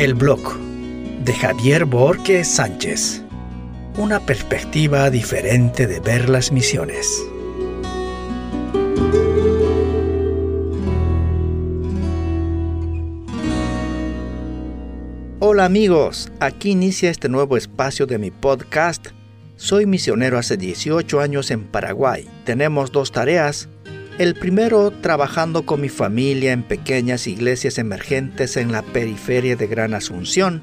El blog de Javier Borges Sánchez. Una perspectiva diferente de ver las misiones. Hola amigos, aquí inicia este nuevo espacio de mi podcast. Soy misionero hace 18 años en Paraguay. Tenemos dos tareas el primero trabajando con mi familia en pequeñas iglesias emergentes en la periferia de Gran Asunción.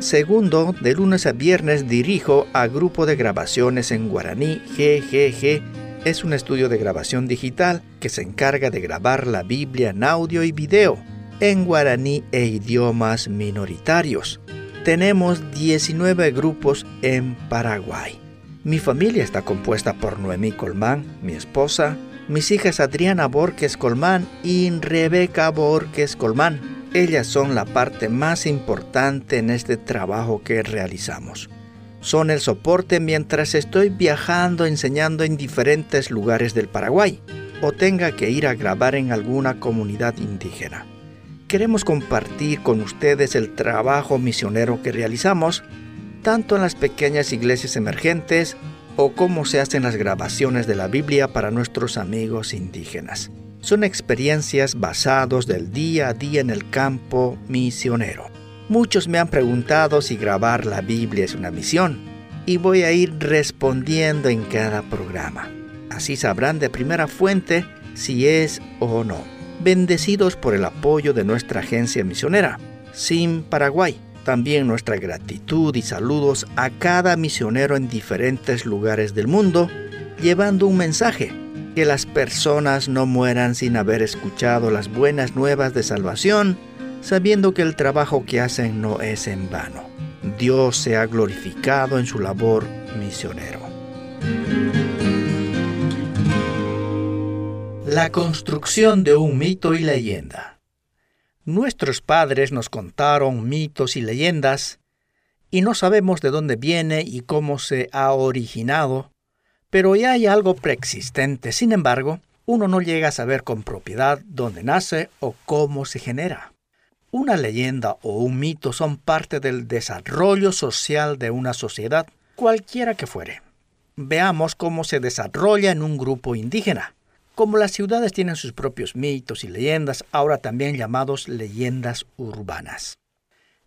Segundo, de lunes a viernes dirijo a grupo de grabaciones en guaraní GGG. Es un estudio de grabación digital que se encarga de grabar la Biblia en audio y video en guaraní e idiomas minoritarios. Tenemos 19 grupos en Paraguay. Mi familia está compuesta por Noemí Colmán, mi esposa, mis hijas Adriana Borges Colmán y Rebeca Borges Colmán. Ellas son la parte más importante en este trabajo que realizamos. Son el soporte mientras estoy viajando enseñando en diferentes lugares del Paraguay o tenga que ir a grabar en alguna comunidad indígena. Queremos compartir con ustedes el trabajo misionero que realizamos, tanto en las pequeñas iglesias emergentes o cómo se hacen las grabaciones de la Biblia para nuestros amigos indígenas. Son experiencias basadas del día a día en el campo misionero. Muchos me han preguntado si grabar la Biblia es una misión y voy a ir respondiendo en cada programa. Así sabrán de primera fuente si es o no. Bendecidos por el apoyo de nuestra agencia misionera, SIM Paraguay también nuestra gratitud y saludos a cada misionero en diferentes lugares del mundo, llevando un mensaje, que las personas no mueran sin haber escuchado las buenas nuevas de salvación, sabiendo que el trabajo que hacen no es en vano. Dios se ha glorificado en su labor misionero. La construcción de un mito y leyenda. Nuestros padres nos contaron mitos y leyendas, y no sabemos de dónde viene y cómo se ha originado, pero ya hay algo preexistente. Sin embargo, uno no llega a saber con propiedad dónde nace o cómo se genera. Una leyenda o un mito son parte del desarrollo social de una sociedad, cualquiera que fuere. Veamos cómo se desarrolla en un grupo indígena. Como las ciudades tienen sus propios mitos y leyendas, ahora también llamados leyendas urbanas.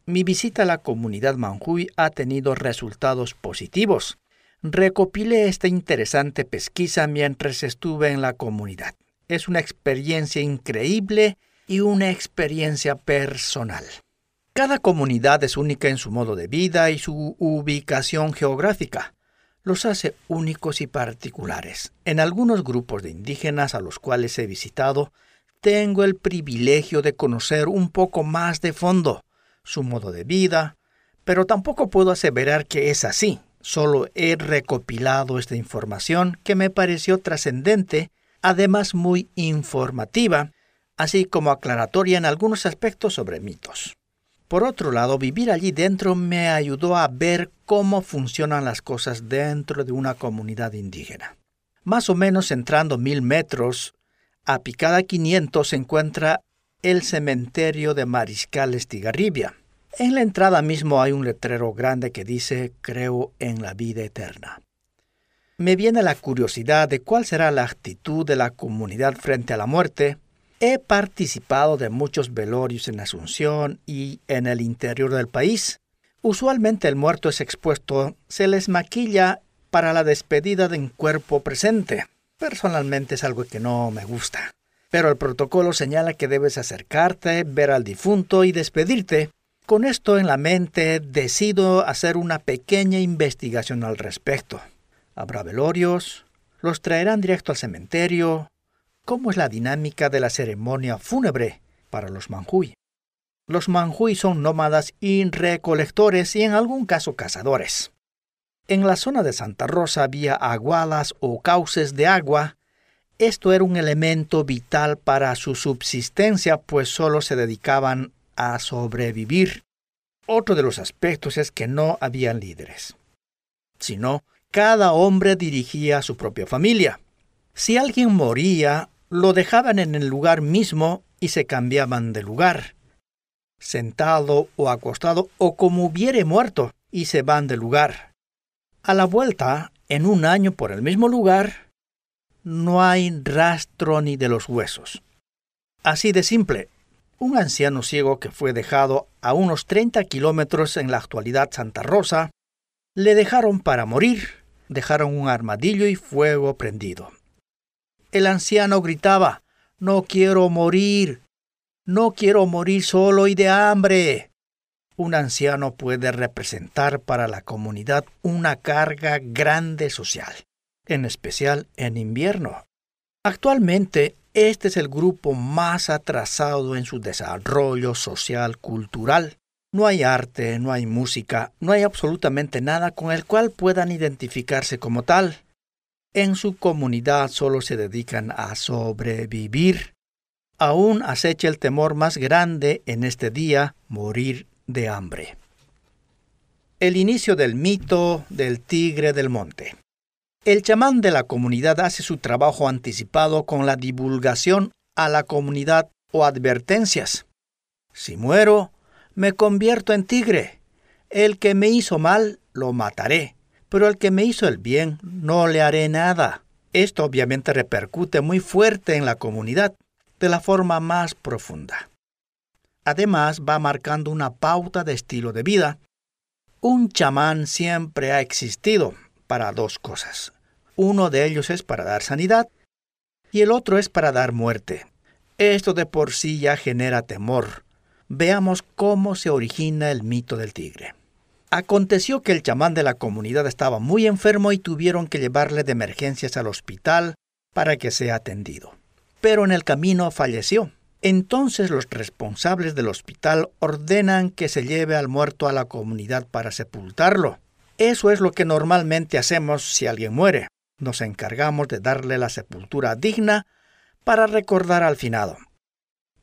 Mi visita a la comunidad Manjuy ha tenido resultados positivos. Recopilé esta interesante pesquisa mientras estuve en la comunidad. Es una experiencia increíble y una experiencia personal. Cada comunidad es única en su modo de vida y su ubicación geográfica los hace únicos y particulares. En algunos grupos de indígenas a los cuales he visitado, tengo el privilegio de conocer un poco más de fondo su modo de vida, pero tampoco puedo aseverar que es así. Solo he recopilado esta información que me pareció trascendente, además muy informativa, así como aclaratoria en algunos aspectos sobre mitos. Por otro lado, vivir allí dentro me ayudó a ver cómo funcionan las cosas dentro de una comunidad indígena. Más o menos entrando mil metros, a picada 500 se encuentra el cementerio de Mariscal Estigarribia. En la entrada mismo hay un letrero grande que dice Creo en la vida eterna. Me viene la curiosidad de cuál será la actitud de la comunidad frente a la muerte He participado de muchos velorios en Asunción y en el interior del país. Usualmente el muerto es expuesto, se les maquilla para la despedida de un cuerpo presente. Personalmente es algo que no me gusta. Pero el protocolo señala que debes acercarte, ver al difunto y despedirte. Con esto en la mente decido hacer una pequeña investigación al respecto. Habrá velorios, los traerán directo al cementerio, ¿Cómo es la dinámica de la ceremonia fúnebre para los manjuy? Los manjuy son nómadas y recolectores y en algún caso cazadores. En la zona de Santa Rosa había aguadas o cauces de agua. Esto era un elemento vital para su subsistencia, pues solo se dedicaban a sobrevivir. Otro de los aspectos es que no habían líderes, sino cada hombre dirigía a su propia familia. Si alguien moría, lo dejaban en el lugar mismo y se cambiaban de lugar. sentado o acostado o como hubiere muerto, y se van del lugar. A la vuelta, en un año por el mismo lugar, no hay rastro ni de los huesos. Así de simple, un anciano ciego que fue dejado a unos 30 kilómetros en la actualidad Santa Rosa, le dejaron para morir, dejaron un armadillo y fuego prendido. El anciano gritaba, No quiero morir, no quiero morir solo y de hambre. Un anciano puede representar para la comunidad una carga grande social, en especial en invierno. Actualmente, este es el grupo más atrasado en su desarrollo social cultural. No hay arte, no hay música, no hay absolutamente nada con el cual puedan identificarse como tal. En su comunidad solo se dedican a sobrevivir. Aún acecha el temor más grande en este día, morir de hambre. El inicio del mito del tigre del monte. El chamán de la comunidad hace su trabajo anticipado con la divulgación a la comunidad o advertencias. Si muero, me convierto en tigre. El que me hizo mal, lo mataré, pero el que me hizo el bien, no le haré nada. Esto obviamente repercute muy fuerte en la comunidad, de la forma más profunda. Además, va marcando una pauta de estilo de vida. Un chamán siempre ha existido para dos cosas. Uno de ellos es para dar sanidad y el otro es para dar muerte. Esto de por sí ya genera temor. Veamos cómo se origina el mito del tigre. Aconteció que el chamán de la comunidad estaba muy enfermo y tuvieron que llevarle de emergencias al hospital para que sea atendido. Pero en el camino falleció. Entonces los responsables del hospital ordenan que se lleve al muerto a la comunidad para sepultarlo. Eso es lo que normalmente hacemos si alguien muere. Nos encargamos de darle la sepultura digna para recordar al finado.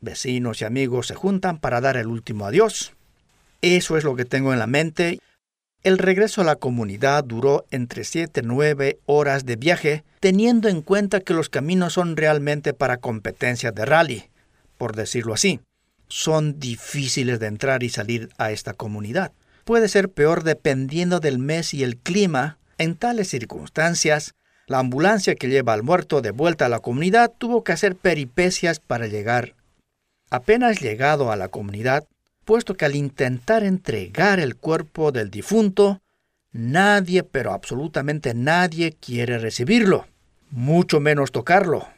Vecinos y amigos se juntan para dar el último adiós. Eso es lo que tengo en la mente. El regreso a la comunidad duró entre 7 y 9 horas de viaje, teniendo en cuenta que los caminos son realmente para competencias de rally por decirlo así. Son difíciles de entrar y salir a esta comunidad. Puede ser peor dependiendo del mes y el clima. En tales circunstancias, la ambulancia que lleva al muerto de vuelta a la comunidad tuvo que hacer peripecias para llegar. Apenas llegado a la comunidad, puesto que al intentar entregar el cuerpo del difunto, nadie, pero absolutamente nadie quiere recibirlo, mucho menos tocarlo.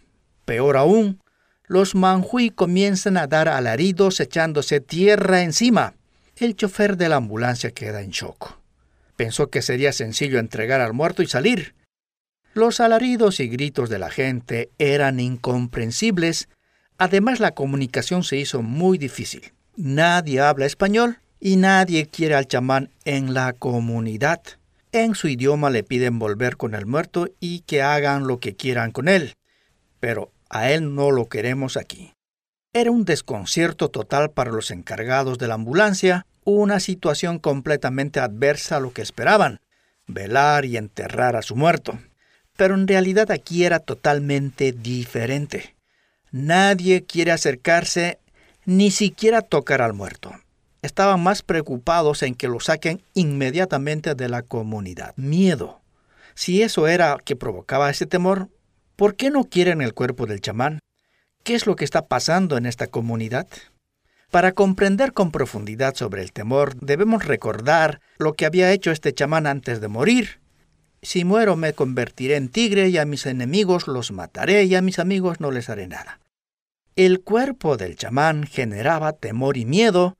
Peor aún, los manjuí comienzan a dar alaridos echándose tierra encima. El chofer de la ambulancia queda en shock. Pensó que sería sencillo entregar al muerto y salir. Los alaridos y gritos de la gente eran incomprensibles. Además, la comunicación se hizo muy difícil. Nadie habla español y nadie quiere al chamán en la comunidad. En su idioma le piden volver con el muerto y que hagan lo que quieran con él. Pero a él no lo queremos aquí. Era un desconcierto total para los encargados de la ambulancia, una situación completamente adversa a lo que esperaban, velar y enterrar a su muerto. Pero en realidad aquí era totalmente diferente. Nadie quiere acercarse ni siquiera tocar al muerto. Estaban más preocupados en que lo saquen inmediatamente de la comunidad. Miedo. Si eso era que provocaba ese temor, ¿Por qué no quieren el cuerpo del chamán? ¿Qué es lo que está pasando en esta comunidad? Para comprender con profundidad sobre el temor, debemos recordar lo que había hecho este chamán antes de morir. Si muero me convertiré en tigre y a mis enemigos los mataré y a mis amigos no les haré nada. El cuerpo del chamán generaba temor y miedo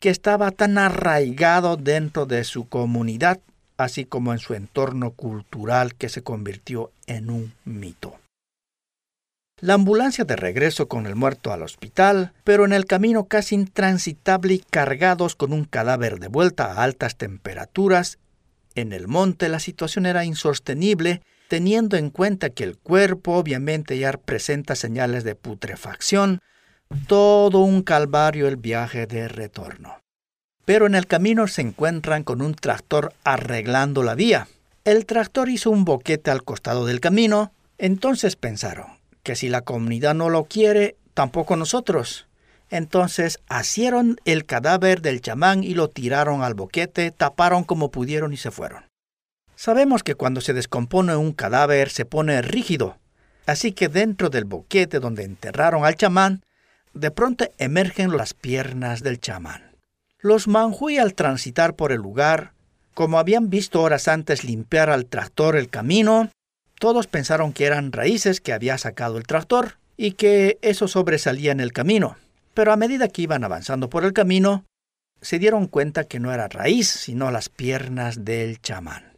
que estaba tan arraigado dentro de su comunidad, así como en su entorno cultural que se convirtió en un mito. La ambulancia de regreso con el muerto al hospital, pero en el camino casi intransitable y cargados con un cadáver de vuelta a altas temperaturas. En el monte la situación era insostenible, teniendo en cuenta que el cuerpo obviamente ya presenta señales de putrefacción, todo un calvario el viaje de retorno. Pero en el camino se encuentran con un tractor arreglando la vía. El tractor hizo un boquete al costado del camino, entonces pensaron, que si la comunidad no lo quiere, tampoco nosotros. Entonces asieron el cadáver del chamán y lo tiraron al boquete, taparon como pudieron y se fueron. Sabemos que cuando se descompone un cadáver se pone rígido, así que dentro del boquete donde enterraron al chamán, de pronto emergen las piernas del chamán. Los manjuy al transitar por el lugar, como habían visto horas antes limpiar al tractor el camino, todos pensaron que eran raíces que había sacado el tractor y que eso sobresalía en el camino. Pero a medida que iban avanzando por el camino, se dieron cuenta que no era raíz, sino las piernas del chamán.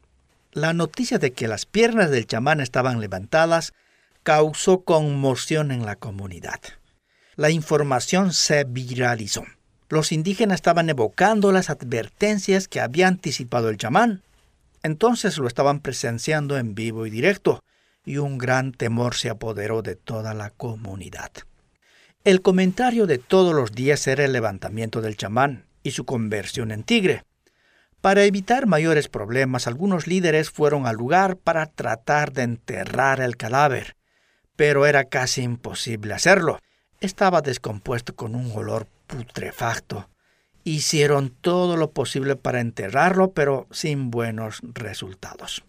La noticia de que las piernas del chamán estaban levantadas causó conmoción en la comunidad. La información se viralizó. Los indígenas estaban evocando las advertencias que había anticipado el chamán. Entonces lo estaban presenciando en vivo y directo, y un gran temor se apoderó de toda la comunidad. El comentario de todos los días era el levantamiento del chamán y su conversión en tigre. Para evitar mayores problemas, algunos líderes fueron al lugar para tratar de enterrar el cadáver, pero era casi imposible hacerlo. Estaba descompuesto con un olor putrefacto. Hicieron todo lo posible para enterrarlo, pero sin buenos resultados.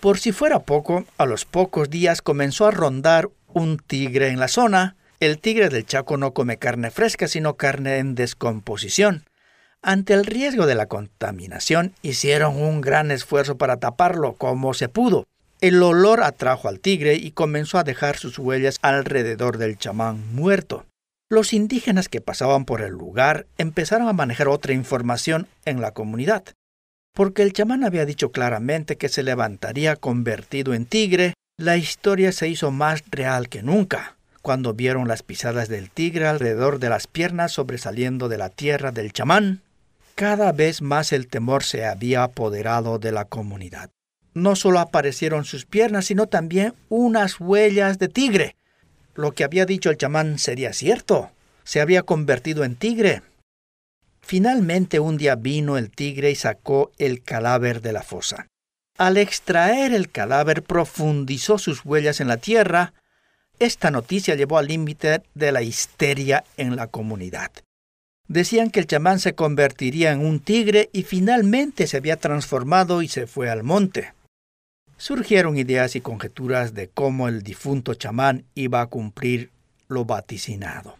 Por si fuera poco, a los pocos días comenzó a rondar un tigre en la zona, el tigre del Chaco no come carne fresca, sino carne en descomposición. Ante el riesgo de la contaminación, hicieron un gran esfuerzo para taparlo como se pudo. El olor atrajo al tigre y comenzó a dejar sus huellas alrededor del chamán muerto. Los indígenas que pasaban por el lugar empezaron a manejar otra información en la comunidad, porque el chamán había dicho claramente que se levantaría convertido en tigre, la historia se hizo más real que nunca cuando vieron las pisadas del tigre alrededor de las piernas sobresaliendo de la tierra del chamán, cada vez más el temor se había apoderado de la comunidad. No solo aparecieron sus piernas, sino también unas huellas de tigre. Lo que había dicho el chamán sería cierto. Se había convertido en tigre. Finalmente un día vino el tigre y sacó el cadáver de la fosa. Al extraer el cadáver profundizó sus huellas en la tierra esta noticia llevó al límite de la histeria en la comunidad. Decían que el chamán se convertiría en un tigre y finalmente se había transformado y se fue al monte. Surgieron ideas y conjeturas de cómo el difunto chamán iba a cumplir lo vaticinado.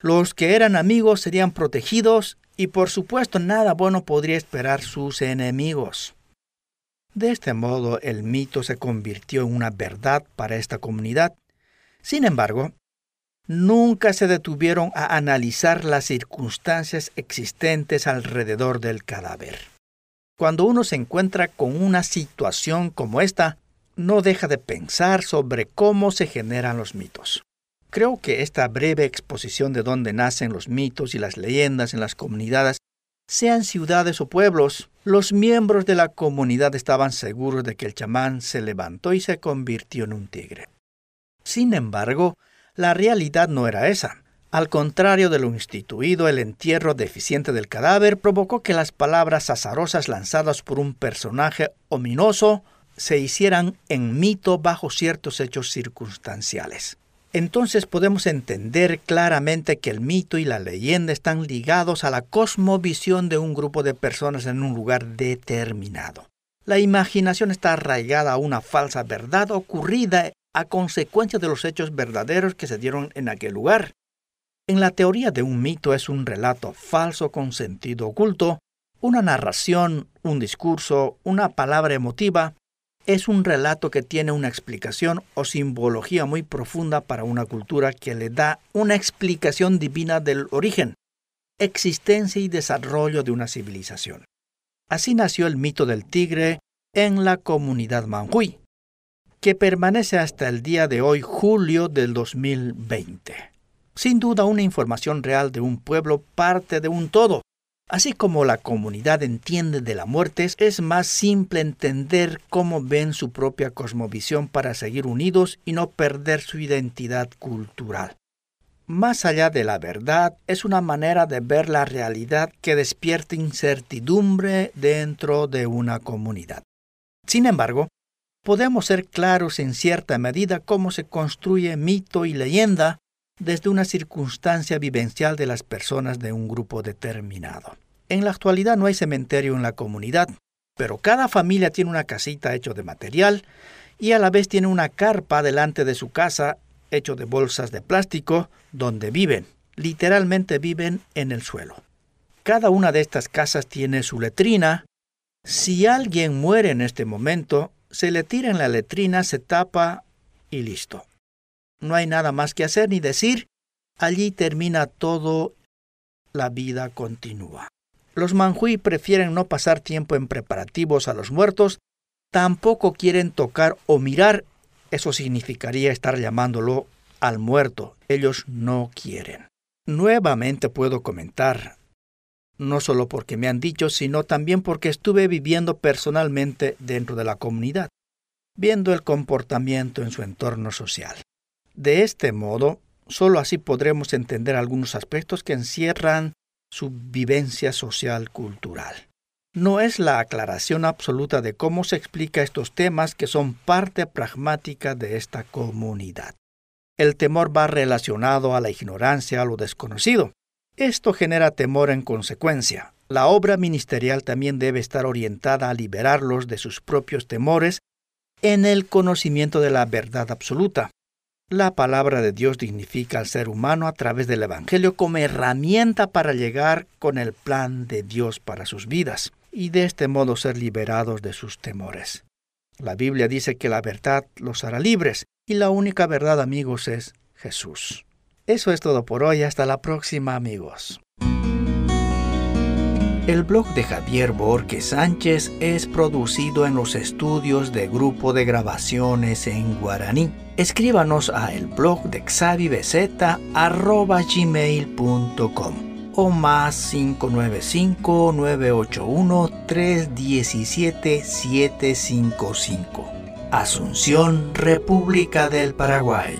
Los que eran amigos serían protegidos y por supuesto nada bueno podría esperar sus enemigos. De este modo el mito se convirtió en una verdad para esta comunidad sin embargo, nunca se detuvieron a analizar las circunstancias existentes alrededor del cadáver. Cuando uno se encuentra con una situación como esta, no deja de pensar sobre cómo se generan los mitos. Creo que esta breve exposición de dónde nacen los mitos y las leyendas en las comunidades, sean ciudades o pueblos, los miembros de la comunidad estaban seguros de que el chamán se levantó y se convirtió en un tigre. Sin embargo, la realidad no era esa. Al contrario de lo instituido, el entierro deficiente del cadáver provocó que las palabras azarosas lanzadas por un personaje ominoso se hicieran en mito bajo ciertos hechos circunstanciales. Entonces podemos entender claramente que el mito y la leyenda están ligados a la cosmovisión de un grupo de personas en un lugar determinado. La imaginación está arraigada a una falsa verdad ocurrida a consecuencia de los hechos verdaderos que se dieron en aquel lugar. En la teoría de un mito es un relato falso con sentido oculto, una narración, un discurso, una palabra emotiva, es un relato que tiene una explicación o simbología muy profunda para una cultura que le da una explicación divina del origen, existencia y desarrollo de una civilización. Así nació el mito del tigre en la comunidad que permanece hasta el día de hoy, julio del 2020. Sin duda una información real de un pueblo parte de un todo. Así como la comunidad entiende de la muerte, es más simple entender cómo ven su propia cosmovisión para seguir unidos y no perder su identidad cultural. Más allá de la verdad, es una manera de ver la realidad que despierta incertidumbre dentro de una comunidad. Sin embargo, podemos ser claros en cierta medida cómo se construye mito y leyenda desde una circunstancia vivencial de las personas de un grupo determinado. En la actualidad no hay cementerio en la comunidad, pero cada familia tiene una casita hecho de material y a la vez tiene una carpa delante de su casa hecho de bolsas de plástico donde viven. Literalmente viven en el suelo. Cada una de estas casas tiene su letrina. Si alguien muere en este momento, se le tira en la letrina, se tapa y listo. No hay nada más que hacer ni decir. Allí termina todo. La vida continúa. Los manjuí prefieren no pasar tiempo en preparativos a los muertos, tampoco quieren tocar o mirar. Eso significaría estar llamándolo al muerto. Ellos no quieren. Nuevamente puedo comentar, no solo porque me han dicho, sino también porque estuve viviendo personalmente dentro de la comunidad, viendo el comportamiento en su entorno social. De este modo, solo así podremos entender algunos aspectos que encierran su vivencia social cultural. No es la aclaración absoluta de cómo se explica estos temas que son parte pragmática de esta comunidad. El temor va relacionado a la ignorancia, a lo desconocido. Esto genera temor en consecuencia. La obra ministerial también debe estar orientada a liberarlos de sus propios temores en el conocimiento de la verdad absoluta. La palabra de Dios dignifica al ser humano a través del Evangelio como herramienta para llegar con el plan de Dios para sus vidas y de este modo ser liberados de sus temores. La Biblia dice que la verdad los hará libres y la única verdad amigos es Jesús. Eso es todo por hoy, hasta la próxima amigos. El blog de Javier Borges Sánchez es producido en los estudios de Grupo de Grabaciones en Guaraní. Escríbanos a blog de xavibezeta.gmail.com o más 595-981-317-755. Asunción, República del Paraguay.